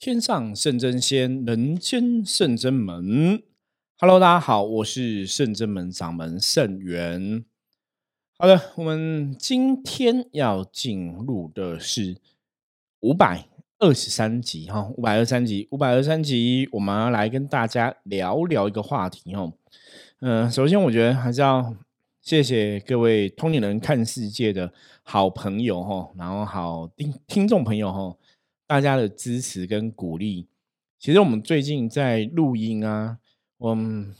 天上圣真仙，人间圣真门。Hello，大家好，我是圣真门掌门圣元。好的，我们今天要进入的是五百二十三集哈，五百二十三集，五百二十三集，我们要来跟大家聊聊一个话题哦。嗯，首先我觉得还是要谢谢各位通灵人看世界的好朋友哈，然后好听听众朋友哈。大家的支持跟鼓励，其实我们最近在录音啊，嗯，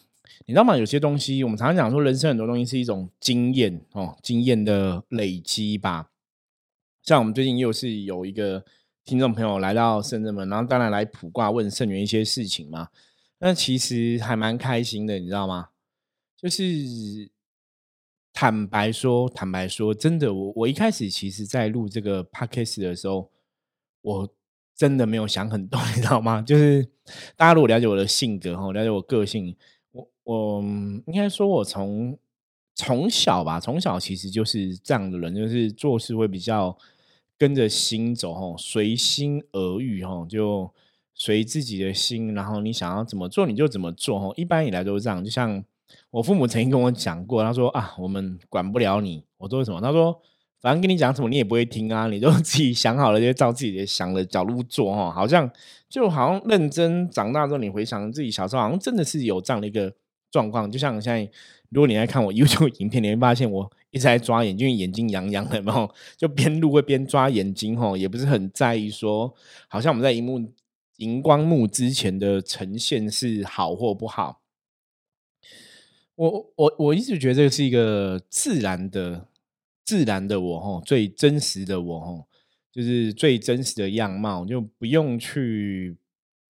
你知道吗？有些东西我们常常讲说，人生很多东西是一种经验哦，经验的累积吧。像我们最近又是有一个听众朋友来到深圳门，然后当然来卜卦问圣元一些事情嘛。那其实还蛮开心的，你知道吗？就是坦白说，坦白说，真的，我我一开始其实在录这个 podcast 的时候，我。真的没有想很多，你知道吗？就是大家如果了解我的性格哈，了解我个性，我我应该说，我从从小吧，从小其实就是这样的人，就是做事会比较跟着心走哈，随心而遇哈，就随自己的心，然后你想要怎么做你就怎么做哈。一般以来都是这样，就像我父母曾经跟我讲过，他说啊，我们管不了你，我做什么？他说。反正跟你讲什么，你也不会听啊！你就自己想好了，就照自己的想的角度做哈。好像就好像认真长大之后，你回想自己小时候，好像真的是有这样的一个状况。就像现在，如果你来看我 YouTube 影片，你会发现我一直在抓眼睛，眼睛痒痒的，然 后就边录会边抓眼睛哈，也不是很在意说，好像我们在荧幕荧光幕之前的呈现是好或不好。我我我一直觉得这是一个自然的。自然的我哈，最真实的我哈，就是最真实的样貌，就不用去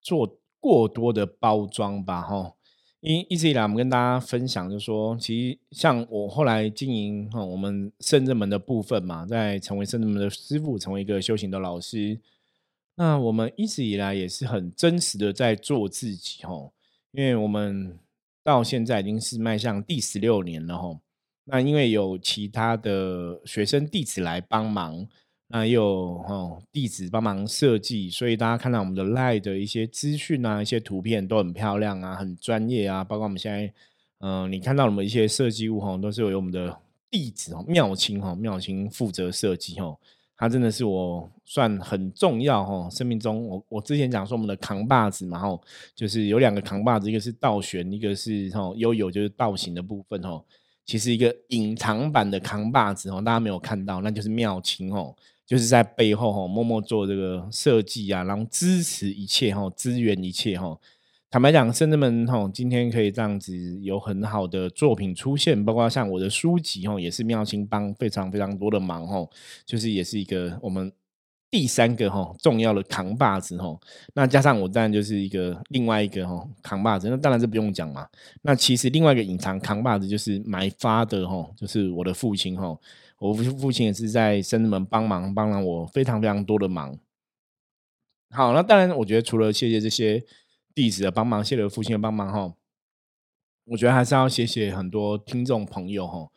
做过多的包装吧哈。因一直以来我们跟大家分享，就说其实像我后来经营哈，我们圣人门的部分嘛，在成为圣人门的师傅，成为一个修行的老师，那我们一直以来也是很真实的在做自己哈。因为我们到现在已经是迈向第十六年了哈。那因为有其他的学生弟子来帮忙，那又哦弟子帮忙设计，所以大家看到我们的 Live 的一些资讯啊，一些图片都很漂亮啊，很专业啊。包括我们现在，嗯，你看到我们一些设计物哈，都是由我们的弟子哦妙清哈妙清负责设计哦。他真的是我算很重要哈，生命中我我之前讲说我们的扛把子嘛哈，就是有两个扛把子，一个是倒悬，一个是吼悠悠就是倒行的部分哈。其实一个隐藏版的扛把子哦，大家没有看到，那就是妙清哦，就是在背后哈默默做这个设计啊，然后支持一切哈，支援一切哈。坦白讲，深圳们哈，今天可以这样子有很好的作品出现，包括像我的书籍哈，也是妙清帮非常非常多的忙哈，就是也是一个我们。第三个哈重要的扛把子哈，那加上我当然就是一个另外一个哈扛把子，那当然是不用讲嘛。那其实另外一个隐藏扛把子就是买发的哈，就是我的父亲哈。我父父亲也是在生人们帮忙帮了我非常非常多的忙。好，那当然我觉得除了谢谢这些弟子的帮忙，谢谢父亲的帮忙哈，我觉得还是要谢谢很多听众朋友哈，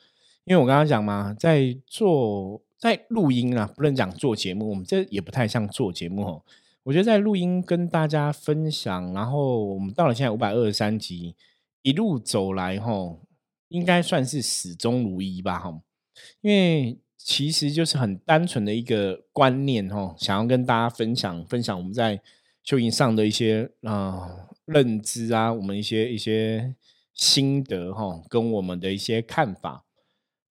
因为我刚刚讲嘛，在做。在录音啊，不能讲做节目，我们这也不太像做节目哦。我觉得在录音跟大家分享，然后我们到了现在五百二十三集，一路走来哈，应该算是始终如一吧哈。因为其实就是很单纯的一个观念哈，想要跟大家分享分享我们在修行上的一些啊认知啊，我们一些一些心得哈，跟我们的一些看法。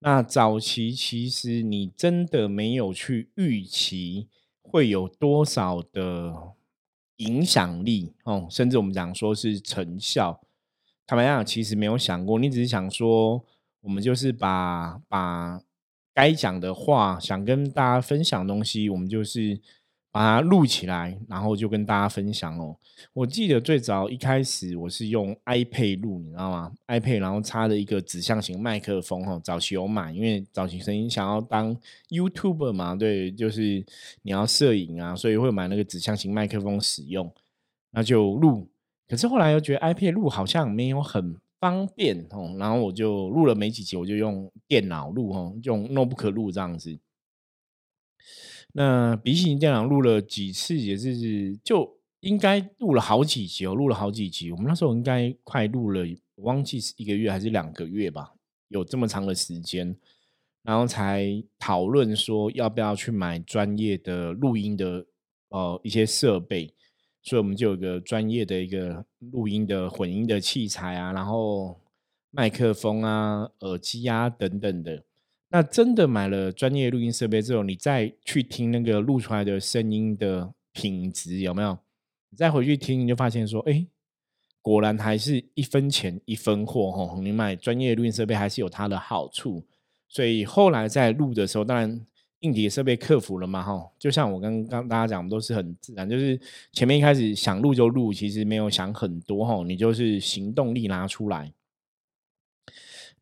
那早期其实你真的没有去预期会有多少的影响力哦，甚至我们讲说是成效，坦白讲，其实没有想过，你只是想说，我们就是把把该讲的话，想跟大家分享东西，我们就是。把它录起来，然后就跟大家分享哦。我记得最早一开始我是用 iPad 录，你知道吗？iPad 然后插了一个指向型麦克风哦。早期有买，因为早期声音想要当 YouTuber 嘛，对，就是你要摄影啊，所以会买那个指向型麦克风使用，那就录。可是后来又觉得 iPad 录好像没有很方便哦，然后我就录了没几集，我就用电脑录哦，用 Notebook 录这样子。那笔记型电脑录了几次，也是就应该录了好几集哦，录了好几集。我们那时候应该快录了，忘记是一个月还是两个月吧，有这么长的时间，然后才讨论说要不要去买专业的录音的呃一些设备。所以我们就有个专业的一个录音的混音的器材啊，然后麦克风啊、耳机啊等等的。那真的买了专业录音设备之后，你再去听那个录出来的声音的品质有没有？你再回去听，你就发现说，哎，果然还是一分钱一分货哈。你买专业录音设备还是有它的好处。所以后来在录的时候，当然硬体设备克服了嘛哈。就像我刚刚大家讲，我们都是很自然，就是前面一开始想录就录，其实没有想很多哈。你就是行动力拿出来。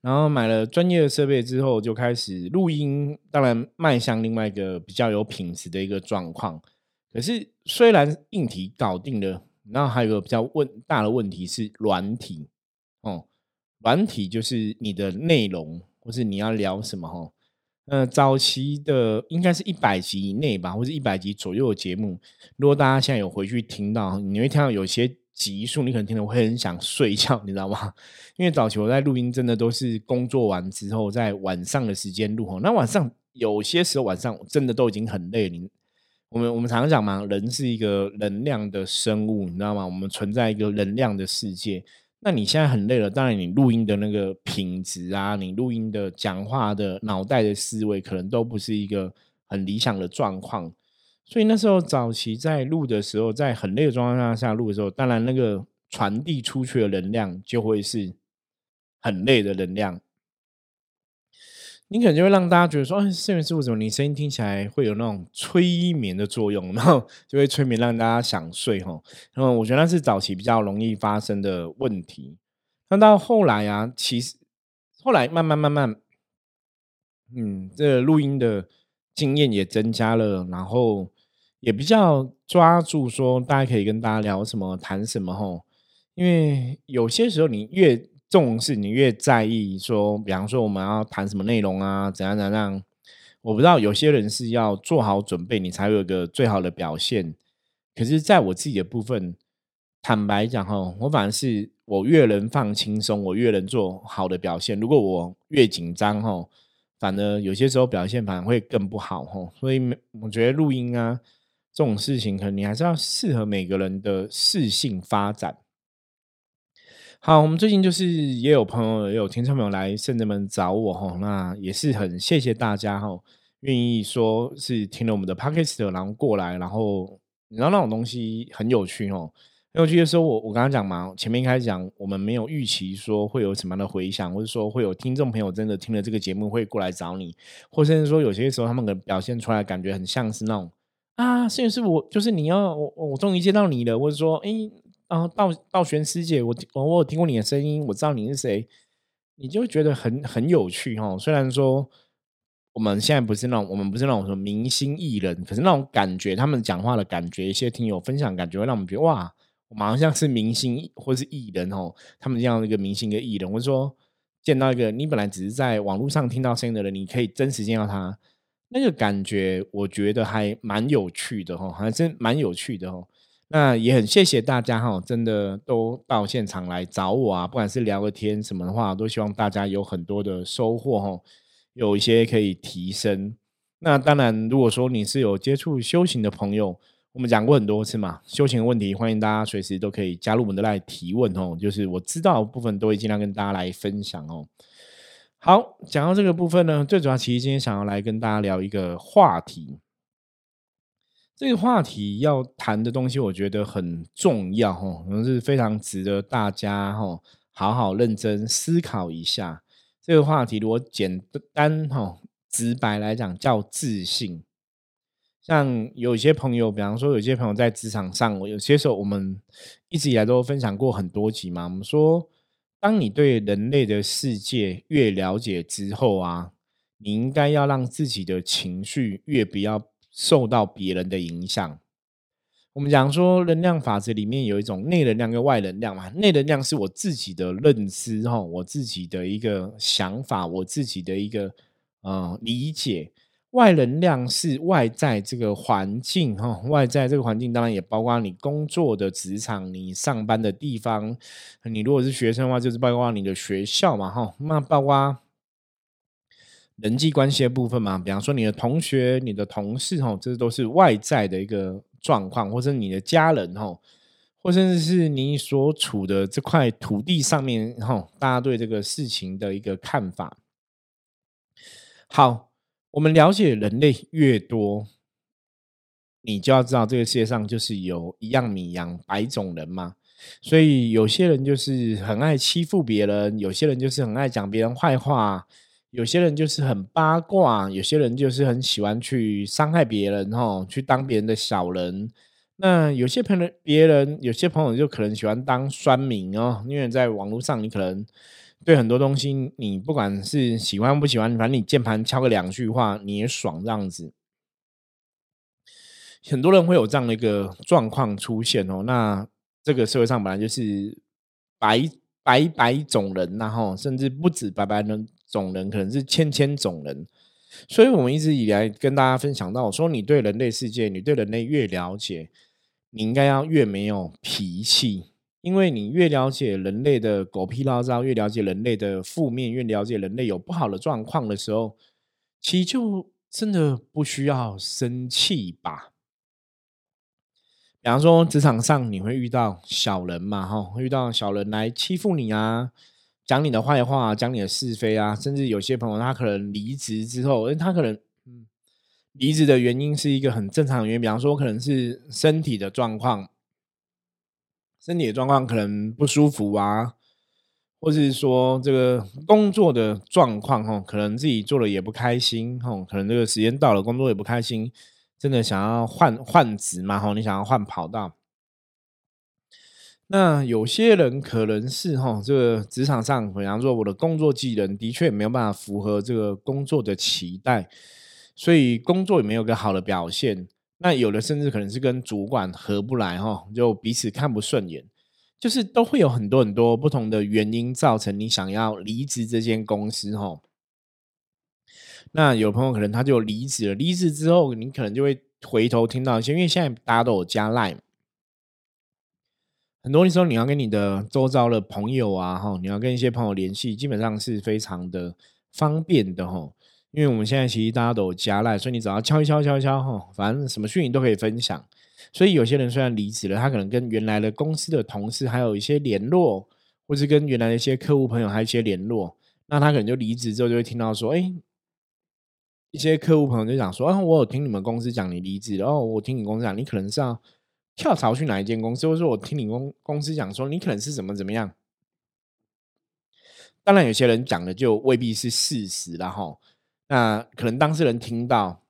然后买了专业的设备之后，就开始录音，当然迈向另外一个比较有品质的一个状况。可是虽然硬体搞定了，然后还有一个比较问大的问题是软体哦，软体就是你的内容或是你要聊什么哈。呃，早期的应该是一百集以内吧，或者一百集左右的节目，如果大家现在有回去听到，你会听到有些。集数你可能听了会很想睡觉，你知道吗？因为早期我在录音真的都是工作完之后在晚上的时间录哦。那晚上有些时候晚上真的都已经很累。你我们我们常常讲嘛，人是一个能量的生物，你知道吗？我们存在一个能量的世界。那你现在很累了，当然你录音的那个品质啊，你录音的讲话的脑袋的思维，可能都不是一个很理想的状况。所以那时候早期在录的时候，在很累的状况下录的时候，当然那个传递出去的能量就会是很累的能量。你可能就会让大家觉得说：“哎，摄影师为什么你声音听起来会有那种催眠的作用？” 然后就会催眠让大家想睡哈。然后我觉得那是早期比较容易发生的问题。那到后来啊，其实后来慢慢慢慢，嗯，这录音的经验也增加了，然后。也比较抓住说，大家可以跟大家聊什么，谈什么吼。因为有些时候你越重视，你越在意说，比方说我们要谈什么内容啊，怎样怎样。我不知道有些人是要做好准备，你才有一个最好的表现。可是，在我自己的部分，坦白讲哈，我反而是我越能放轻松，我越能做好的表现。如果我越紧张哈，反而有些时候表现反而会更不好哈。所以，我觉得录音啊。这种事情，可能你还是要适合每个人的适性发展。好，我们最近就是也有朋友也有听众朋友来圣人们找我哈，那也是很谢谢大家哈，愿意说是听了我们的 podcast 然后过来，然后你知道那种东西很有趣哦。很有趣的时候，我我刚刚讲嘛，前面开始讲，我们没有预期说会有什么样的回响，或者说会有听众朋友真的听了这个节目会过来找你，或甚至说有些时候他们可能表现出来感觉很像是那种。啊，摄影师，我就是你要我，我终于见到你了。或者说，哎，啊，道道玄师姐，我我我有听过你的声音，我知道你是谁，你就觉得很很有趣哈。虽然说我们现在不是那种，我们不是那种什么明星艺人，可是那种感觉，他们讲话的感觉，一些听友分享感觉，会让我们觉得哇，我们好像是明星或是艺人哦。他们这样的一个明星跟艺人，或者说见到一个你本来只是在网络上听到声音的人，你可以真实见到他。那个感觉，我觉得还蛮有趣的哈，还真蛮有趣的哦。那也很谢谢大家哈，真的都到现场来找我啊，不管是聊个天什么的话，都希望大家有很多的收获哈，有一些可以提升。那当然，如果说你是有接触修行的朋友，我们讲过很多次嘛，修行问题，欢迎大家随时都可以加入我们的来提问哦。就是我知道部分，都会尽量跟大家来分享哦。好，讲到这个部分呢，最主要其实今天想要来跟大家聊一个话题。这个话题要谈的东西，我觉得很重要哈，可能是非常值得大家哈好好认真思考一下。这个话题如果简单哈直白来讲，叫自信。像有些朋友，比方说有些朋友在职场上，我有些时候我们一直以来都分享过很多集嘛，我们说。当你对人类的世界越了解之后啊，你应该要让自己的情绪越不要受到别人的影响。我们讲说能量法则里面有一种内能量跟外能量嘛，内能量是我自己的认知哈，我自己的一个想法，我自己的一个呃理解，外能量是外在这个环境哈，外在这个环境当然也包括你工作的职场，你上班的地方。你如果是学生的话，就是包括你的学校嘛哈，那包括人际关系的部分嘛，比方说你的同学、你的同事哈，这都是外在的一个状况，或者你的家人哈，或甚至是你所处的这块土地上面哈，大家对这个事情的一个看法。好。我们了解人类越多，你就要知道这个世界上就是有一样米养百种人嘛。所以有些人就是很爱欺负别人，有些人就是很爱讲别人坏话，有些人就是很八卦，有些人就是很喜欢去伤害别人，哈，去当别人的小人。那有些朋友，别人有些朋友就可能喜欢当酸民哦，因为在网络上你可能。对很多东西，你不管是喜欢不喜欢，反正你键盘敲个两句话，你也爽这样子。很多人会有这样的一个状况出现哦。那这个社会上本来就是百百百种人，然后甚至不止百百人种人，可能是千千种人。所以我们一直以来跟大家分享到，说你对人类世界，你对人类越了解，你应该要越没有脾气。因为你越了解人类的狗屁唠叨，越了解人类的负面，越了解人类有不好的状况的时候，其实就真的不需要生气吧。比方说，职场上你会遇到小人嘛？哈，会遇到小人来欺负你啊，讲你的坏话，讲你的是非啊，甚至有些朋友他可能离职之后，他可能，离职的原因是一个很正常的原因，比方说可能是身体的状况。身体的状况可能不舒服啊，或是说这个工作的状况哈，可能自己做的也不开心哈，可能这个时间到了，工作也不开心，真的想要换换职嘛哈，你想要换跑道。那有些人可能是哈，这个职场上，比方说我的工作技能的确没有办法符合这个工作的期待，所以工作也没有个好的表现。那有的甚至可能是跟主管合不来哈，就彼此看不顺眼，就是都会有很多很多不同的原因造成你想要离职这间公司哈。那有朋友可能他就离职了，离职之后你可能就会回头听到一些，因为现在大家都有加 Line，很多时候你要跟你的周遭的朋友啊哈，你要跟一些朋友联系，基本上是非常的方便的哈。因为我们现在其实大家都有加赖，所以你只要敲一敲敲一敲哈，反正什么讯息都可以分享。所以有些人虽然离职了，他可能跟原来的公司的同事还有一些联络，或是跟原来的一些客户朋友还有一些联络。那他可能就离职之后就会听到说，哎，一些客户朋友就讲说，啊，我有听你们公司讲你离职，然后我听你公司讲你可能是要跳槽去哪一间公司，或者说我听你公公司讲说你可能是怎么怎么样。当然，有些人讲的就未必是事实了哈。那可能当事人听到，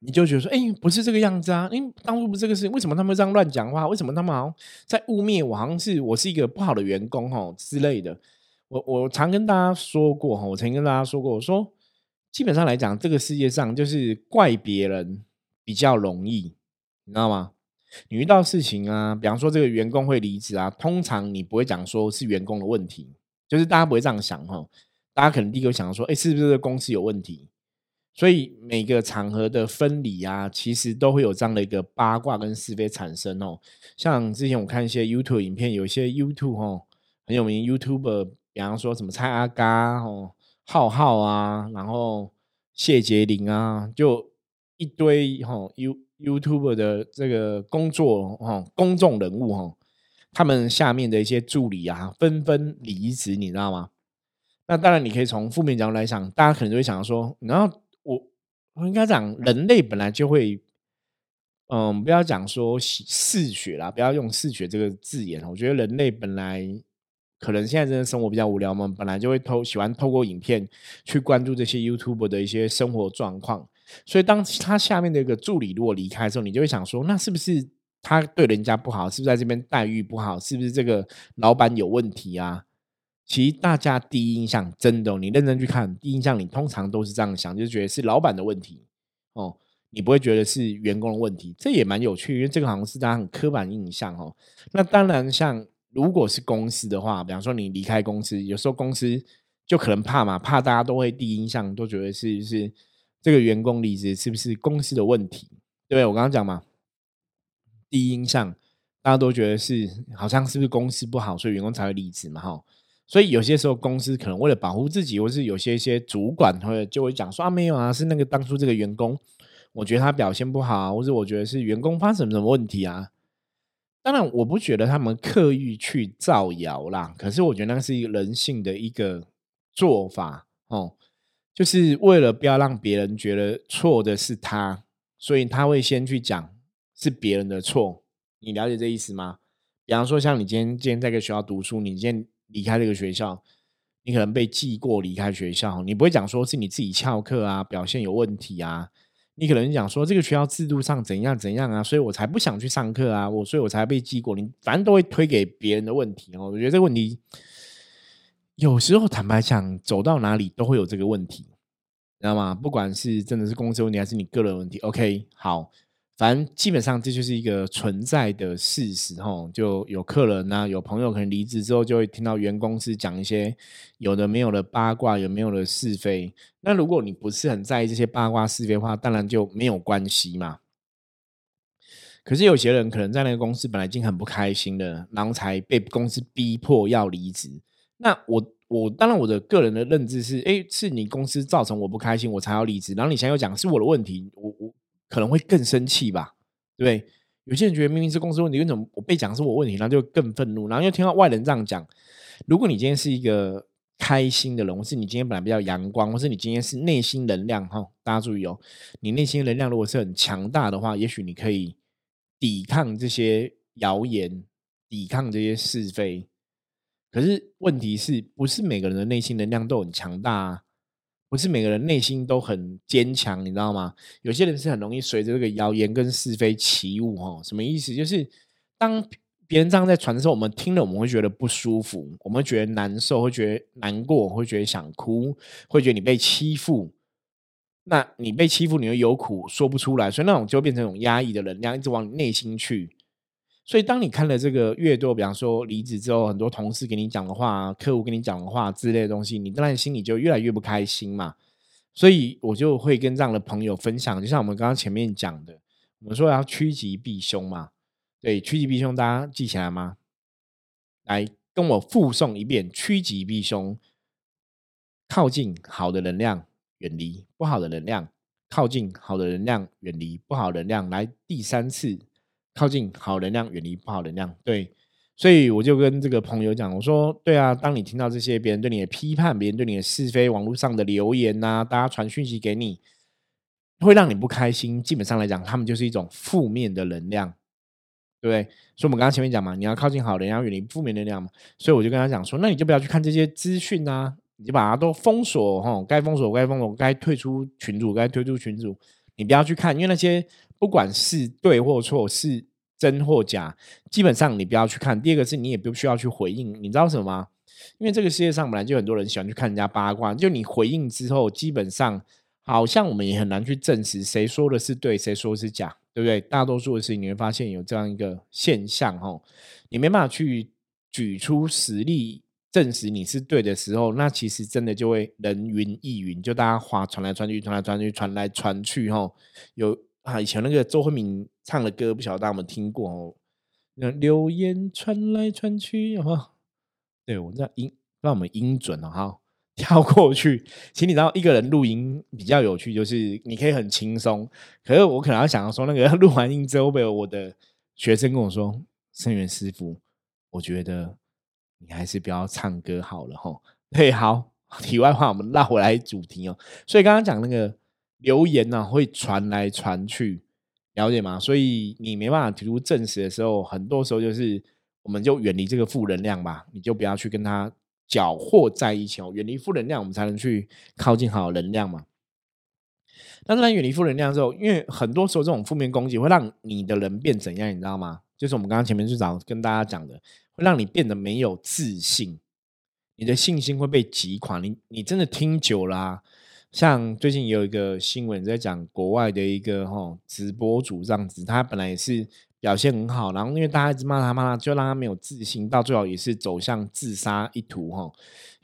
你就觉得说：“哎，不是这个样子啊！哎，当初不是这个事情，为什么他们这样乱讲话？为什么他们好像在污蔑我？好像是我是一个不好的员工哦之类的。”我我常跟大家说过哈，我曾经跟大家说过，我说基本上来讲，这个世界上就是怪别人比较容易，你知道吗？你遇到事情啊，比方说这个员工会离职啊，通常你不会讲说是员工的问题，就是大家不会这样想哈。大家可能第一个想到说，哎，是不是公司有问题？所以每个场合的分离啊，其实都会有这样的一个八卦跟是非产生哦。像之前我看一些 YouTube 影片，有一些 YouTube 哦很有名 YouTuber，比方说什么蔡阿嘎哦、浩浩啊，然后谢杰林啊，就一堆哈 You YouTuber 的这个工作哈公众人物哈，他们下面的一些助理啊，纷纷离职，你知道吗？那当然，你可以从负面角度来想，大家可能就会想说，然后我我应该讲，人类本来就会，嗯，不要讲说嗜血啦，不要用嗜血这个字眼。我觉得人类本来可能现在真的生活比较无聊嘛，本来就会透喜欢透过影片去关注这些 YouTube 的一些生活状况。所以当他下面的一个助理如果离开的时候，你就会想说，那是不是他对人家不好？是不是在这边待遇不好？是不是这个老板有问题啊？其实大家第一印象真的，你认真去看，第一印象你通常都是这样想，就觉得是老板的问题哦，你不会觉得是员工的问题，这也蛮有趣，因为这个好像是大家很刻板印象哦。那当然，像如果是公司的话，比方说你离开公司，有时候公司就可能怕嘛，怕大家都会第一印象都觉得是是这个员工离职是不是公司的问题？对不对？我刚刚讲嘛，第一印象大家都觉得是好像是不是公司不好，所以员工才会离职嘛？哈，所以有些时候公司可能为了保护自己，或是有些一些主管会就会讲说啊，没有啊，是那个当初这个员工，我觉得他表现不好，或者我觉得是员工发生什么问题啊？当然，我不觉得他们刻意去造谣啦。可是，我觉得那是一个人性的一个做法哦，就是为了不要让别人觉得错的是他，所以他会先去讲是别人的错。你了解这意思吗？比方说，像你今天今天在个学校读书，你今天离开这个学校，你可能被记过离开学校，你不会讲说是你自己翘课啊，表现有问题啊。你可能讲说这个学校制度上怎样怎样啊，所以我才不想去上课啊，我所以我才被记过。你反正都会推给别人的问题哦。我觉得这个问题有时候坦白讲，走到哪里都会有这个问题，知道吗？不管是真的是公司问题，还是你个人问题。OK，好。反正基本上这就是一个存在的事实，吼，就有客人呐，有朋友可能离职之后，就会听到原公司讲一些有的没有的八卦，有没有的是非。那如果你不是很在意这些八卦是非的话，当然就没有关系嘛。可是有些人可能在那个公司本来已经很不开心了，然后才被公司逼迫要离职。那我我当然我的个人的认知是，哎，是你公司造成我不开心，我才要离职。然后你现在又讲是我的问题，我我。可能会更生气吧，对不对？有些人觉得明明是公司问题，为什么我被讲是我问题，然后就更愤怒，然后又听到外人这样讲。如果你今天是一个开心的人，或是你今天本来比较阳光，或是你今天是内心能量哈，大家注意哦，你内心能量如果是很强大的话，也许你可以抵抗这些谣言，抵抗这些是非。可是问题是不是每个人的内心能量都很强大啊？不是每个人内心都很坚强，你知道吗？有些人是很容易随着这个谣言跟是非起舞，哈，什么意思？就是当别人这样在传的时候，我们听了我们会觉得不舒服，我们会觉得难受，会觉得难过，会觉得想哭，会觉得你被欺负。那你被欺负，你会有苦说不出来，所以那种就变成一种压抑的能量，一直往你内心去。所以，当你看了这个越多，比方说离职之后，很多同事给你讲的话，客户跟你讲的话之类的东西，你当然心里就越来越不开心嘛。所以我就会跟这样的朋友分享，就像我们刚刚前面讲的，我们说要趋吉避凶嘛。对，趋吉避凶，大家记起来吗？来跟我复诵一遍：趋吉避凶，靠近好的能量，远离不好的能量；靠近好的能量，远离不好能量。来，第三次。靠近好能量，远离不好能量。对，所以我就跟这个朋友讲，我说：对啊，当你听到这些别人对你的批判，别人对你的是非，网络上的留言呐，大家传讯息给你，会让你不开心。基本上来讲，他们就是一种负面的能量，对不对？所以我们刚刚前面讲嘛，你要靠近好能量，远离负面能量嘛。所以我就跟他讲说，那你就不要去看这些资讯啊，你就把它都封锁哈，该封锁该封锁，该退出群组该退出群组，你不要去看，因为那些。不管是对或错，是真或假，基本上你不要去看。第二个是你也不需要去回应，你知道什么吗？因为这个世界上本来就很多人喜欢去看人家八卦，就你回应之后，基本上好像我们也很难去证实谁说的是对，谁说的是假，对不对？大多数的事情你会发现有这样一个现象，哈，你没办法去举出实例证实你是对的时候，那其实真的就会人云亦云，就大家话传来传去，传来传去，传来传去，哈，有。啊，以前那个周慧敏唱的歌，不晓得大家有没有听过哦？那流言传来传去，哈，对我这样音让我们音准了哈，跳过去。其实你知道，一个人录音比较有趣，就是你可以很轻松。可是我可能要想要说，那个 录完音之后，被我的学生跟我说：“声源师傅，我觉得你还是不要唱歌好了。”哈，对，好。题外话，我们拉回来主题哦。所以刚刚讲那个。留言呢会传来传去，了解吗？所以你没办法提出证实的时候，很多时候就是我们就远离这个负能量吧，你就不要去跟他搅和在一起哦。远离负能量，我们才能去靠近好能量嘛。但是，远离负能量之后，因为很多时候这种负面攻击会让你的人变怎样，你知道吗？就是我们刚刚前面最早跟大家讲的，会让你变得没有自信，你的信心会被击垮。你你真的听久了。像最近也有一个新闻在讲国外的一个哈直播主这样子，他本来也是表现很好，然后因为大家一直骂他骂他，就让他没有自信，到最后也是走向自杀一途哈。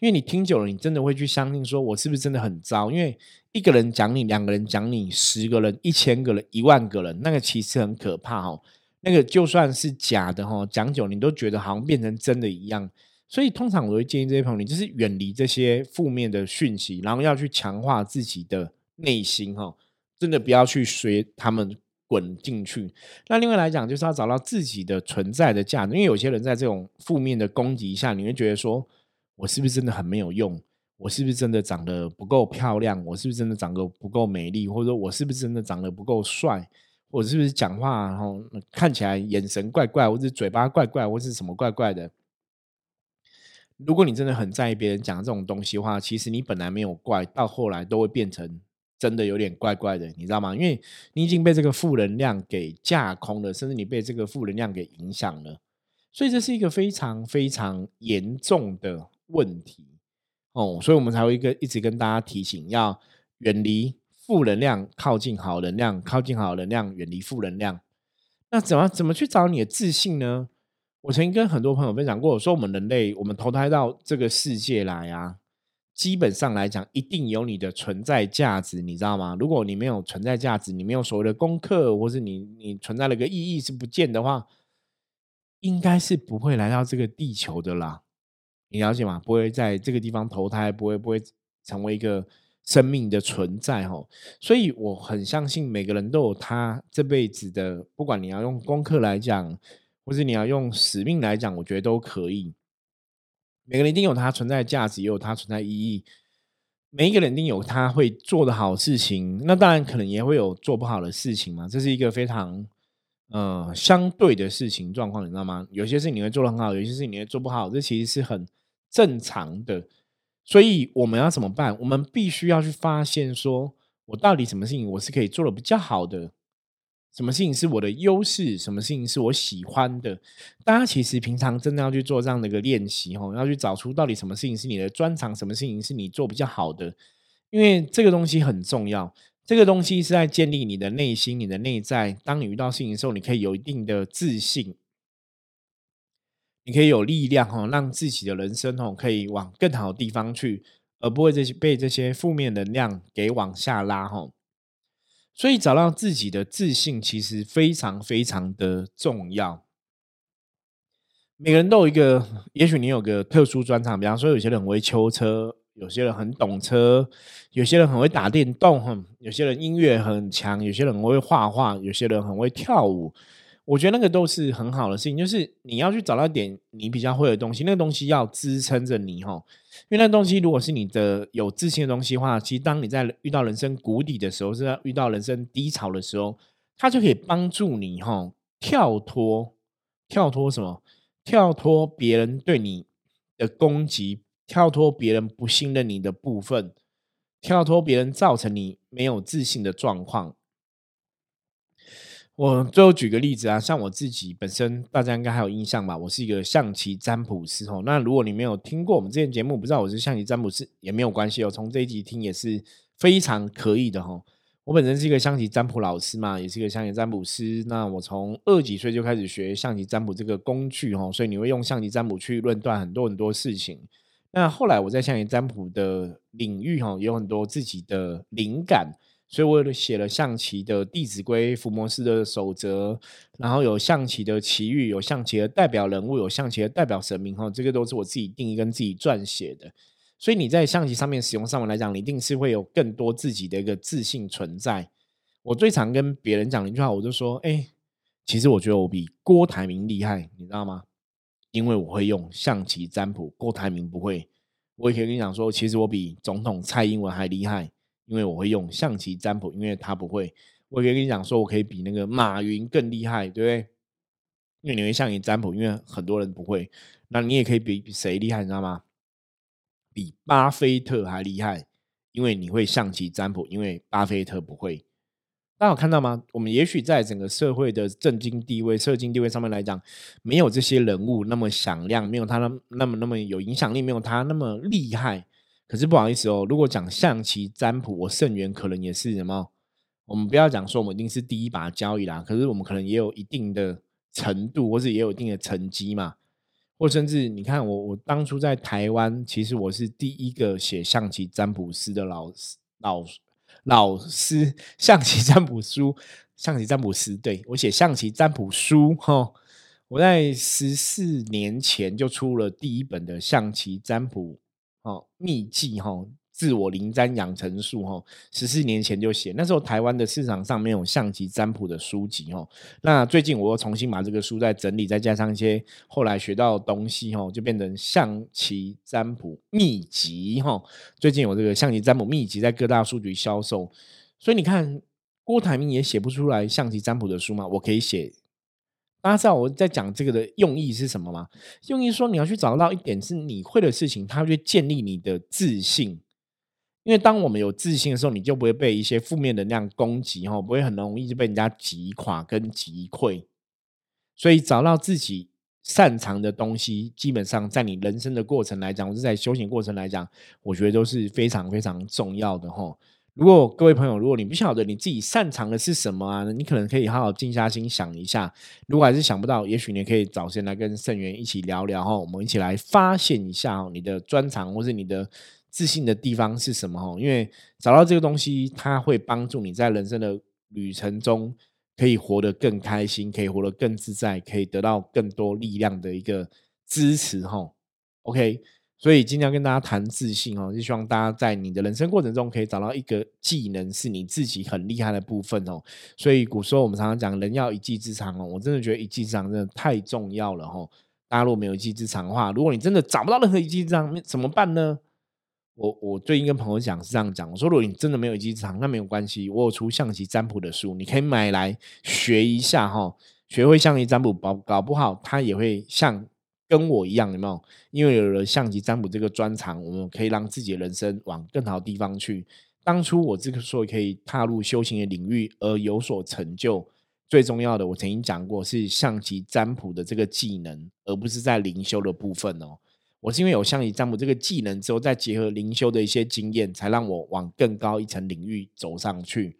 因为你听久了，你真的会去相信，说我是不是真的很糟？因为一个人讲你，两个人讲你，十个人、一千个人、一万个人，那个其实很可怕哦。那个就算是假的哈，讲久你都觉得好像变成真的一样。所以通常我会建议这些朋友，你就是远离这些负面的讯息，然后要去强化自己的内心哈，真的不要去随他们。滚进去。那另外来讲，就是要找到自己的存在的价值。因为有些人在这种负面的攻击下，你会觉得说：我是不是真的很没有用？我是不是真的长得不够漂亮？我是不是真的长得不够美丽？或者说我是不是真的长得不够帅？我是不是讲话然后看起来眼神怪怪，或者嘴巴怪怪，或是什么怪怪的？如果你真的很在意别人讲这种东西的话，其实你本来没有怪，到后来都会变成。真的有点怪怪的，你知道吗？因为你已经被这个负能量给架空了，甚至你被这个负能量给影响了，所以这是一个非常非常严重的问题哦。所以我们才会一个一直跟大家提醒，要远离负能量，靠近好能量，靠近好能量，远离负能量。那怎么怎么去找你的自信呢？我曾经跟很多朋友分享过，我说我们人类，我们投胎到这个世界来啊。基本上来讲，一定有你的存在价值，你知道吗？如果你没有存在价值，你没有所谓的功课，或是你你存在了个意义是不见的话，应该是不会来到这个地球的啦。你了解吗？不会在这个地方投胎，不会不会成为一个生命的存在哈。所以我很相信每个人都有他这辈子的，不管你要用功课来讲，或是你要用使命来讲，我觉得都可以。每个人一定有他存在的价值，也有他存在意义。每一个人一定有他会做的好事情，那当然可能也会有做不好的事情嘛。这是一个非常呃相对的事情状况，你知道吗？有些事情你会做的很好，有些事情你会做不好，这其实是很正常的。所以我们要怎么办？我们必须要去发现，说我到底什么事情我是可以做的比较好的。什么事情是我的优势？什么事情是我喜欢的？大家其实平常真的要去做这样的一个练习哦，要去找出到底什么事情是你的专长，什么事情是你做比较好的。因为这个东西很重要，这个东西是在建立你的内心、你的内在。当你遇到事情的时候，你可以有一定的自信，你可以有力量哦，让自己的人生哦可以往更好的地方去，而不会这些被这些负面能量给往下拉哦。所以找到自己的自信，其实非常非常的重要。每个人都有一个，也许你有个特殊专长，比方说有些人很会修车，有些人很懂车，有些人很会打电动，哼，有些人音乐很强，有些人会画画，有些人很会跳舞。我觉得那个都是很好的事情，就是你要去找到点你比较会的东西，那个东西要支撑着你哈。因为那东西如果是你的有自信的东西的话，其实当你在遇到人生谷底的时候，是在遇到人生低潮的时候，它就可以帮助你哈跳脱，跳脱什么？跳脱别人对你的攻击，跳脱别人不信任你的部分，跳脱别人造成你没有自信的状况。我最后举个例子啊，像我自己本身，大家应该还有印象吧？我是一个象棋占卜师哦。那如果你没有听过我们之前节目，不知道我是象棋占卜师也没有关系哦。从这一集听也是非常可以的哈。我本身是一个象棋占卜老师嘛，也是一个象棋占卜师。那我从二几岁就开始学象棋占卜这个工具哈，所以你会用象棋占卜去论断很多很多事情。那后来我在象棋占卜的领域哈，有很多自己的灵感。所以我写了象棋的《弟子规》、伏魔师的守则，然后有象棋的奇遇，有象棋的代表人物，有象棋的代表神明哈，这个都是我自己定义跟自己撰写的。所以你在象棋上面使用上文来讲，你一定是会有更多自己的一个自信存在。我最常跟别人讲一句话，我就说：哎，其实我觉得我比郭台铭厉害，你知道吗？因为我会用象棋占卜，郭台铭不会。我也可以跟你讲说，其实我比总统蔡英文还厉害。因为我会用象棋占卜，因为他不会。我可以跟你讲说，我可以比那个马云更厉害，对不对？因为你会象棋占卜，因为很多人不会。那你也可以比谁厉害，你知道吗？比巴菲特还厉害，因为你会象棋占卜，因为巴菲特不会。大家有看到吗？我们也许在整个社会的政经地位、社经地位上面来讲，没有这些人物那么响亮，没有他那那么那么有影响力，没有他那么厉害。可是不好意思哦，如果讲象棋占卜，我圣元可能也是什么？我们不要讲说我们一定是第一把交易啦，可是我们可能也有一定的程度，或是也有一定的成绩嘛。或甚至你看我，我当初在台湾，其实我是第一个写象棋占卜师的老师，老老师象棋占卜书，象棋占卜师，对我写象棋占卜书哈。我在十四年前就出了第一本的象棋占卜哦秘籍哈。自我灵占养成术，哈，十四年前就写，那时候台湾的市场上没有象棋占卜的书籍，哦。那最近我又重新把这个书再整理，再加上一些后来学到的东西，哦，就变成象棋占卜秘籍，哈。最近有这个象棋占卜秘籍在各大书局销售，所以你看郭台铭也写不出来象棋占卜的书吗？我可以写。大家知道我在讲这个的用意是什么吗？用意说你要去找到一点是你会的事情，它会建立你的自信。因为当我们有自信的时候，你就不会被一些负面能量攻击，哈，不会很容易就被人家击垮跟击溃。所以找到自己擅长的东西，基本上在你人生的过程来讲，或者在修行过程来讲，我觉得都是非常非常重要的，哈。如果各位朋友，如果你不晓得你自己擅长的是什么啊，你可能可以好好静下心想一下。如果还是想不到，也许你可以找时间来跟圣元一起聊聊，哈，我们一起来发现一下你的专长或是你的。自信的地方是什么？哈，因为找到这个东西，它会帮助你在人生的旅程中可以活得更开心，可以活得更自在，可以得到更多力量的一个支持。哈，OK，所以今天要跟大家谈自信哦，就希望大家在你的人生过程中可以找到一个技能是你自己很厉害的部分哦。所以古时候我们常常讲人要一技之长哦，我真的觉得一技之长真的太重要了哈。大家如果没有一技之长的话，如果你真的找不到任何一技之长，怎么办呢？我我最近跟朋友讲是这样讲，我说如果你真的没有一技之长，那没有关系，我有出象棋占卜的书，你可以买来学一下哈，学会象棋占卜，搞搞不好他也会像跟我一样，有没有？因为有了象棋占卜这个专长，我们可以让自己的人生往更好的地方去。当初我这个时候可以踏入修行的领域而有所成就，最重要的我曾经讲过是象棋占卜的这个技能，而不是在灵修的部分哦。我是因为有象棋占卜这个技能之后，再结合灵修的一些经验，才让我往更高一层领域走上去。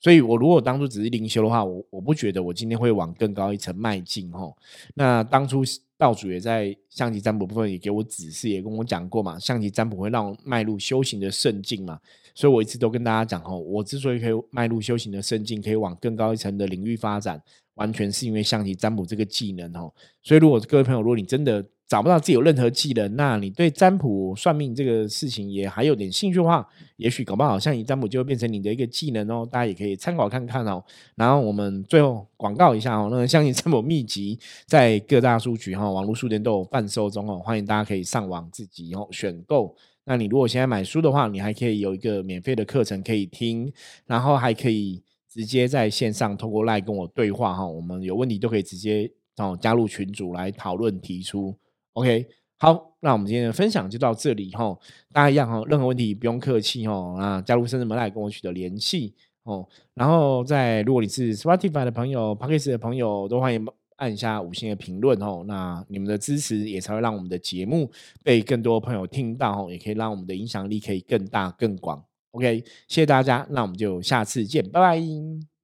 所以，我如果当初只是灵修的话，我我不觉得我今天会往更高一层迈进哦。那当初道主也在象棋占卜部分也给我指示，也跟我讲过嘛，象棋占卜会让我迈入修行的圣境嘛。所以我一直都跟大家讲哦，我之所以可以迈入修行的圣境，可以往更高一层的领域发展，完全是因为象棋占卜这个技能哦。所以，如果各位朋友，如果你真的找不到自己有任何技能，那你对占卜算命这个事情也还有点兴趣的话，也许搞不好像你占卜就会变成你的一个技能哦。大家也可以参考看看哦。然后我们最后广告一下哦，那个相信占卜秘籍在各大书局哈、网络书店都有贩售中哦，欢迎大家可以上网自己哦选购。那你如果现在买书的话，你还可以有一个免费的课程可以听，然后还可以直接在线上通过赖跟我对话哈。我们有问题都可以直接哦加入群组来讨论提出。OK，好，那我们今天的分享就到这里哈。大家一样哈，任何问题不用客气哦。那，加入深圳门来跟我取得联系哦。然后在如果你是 Spotify 的朋友 p a c k e s 的朋友，都欢迎按下五星的评论哦。那你们的支持也才会让我们的节目被更多朋友听到哦，也可以让我们的影响力可以更大更广。OK，谢谢大家，那我们就下次见，拜拜。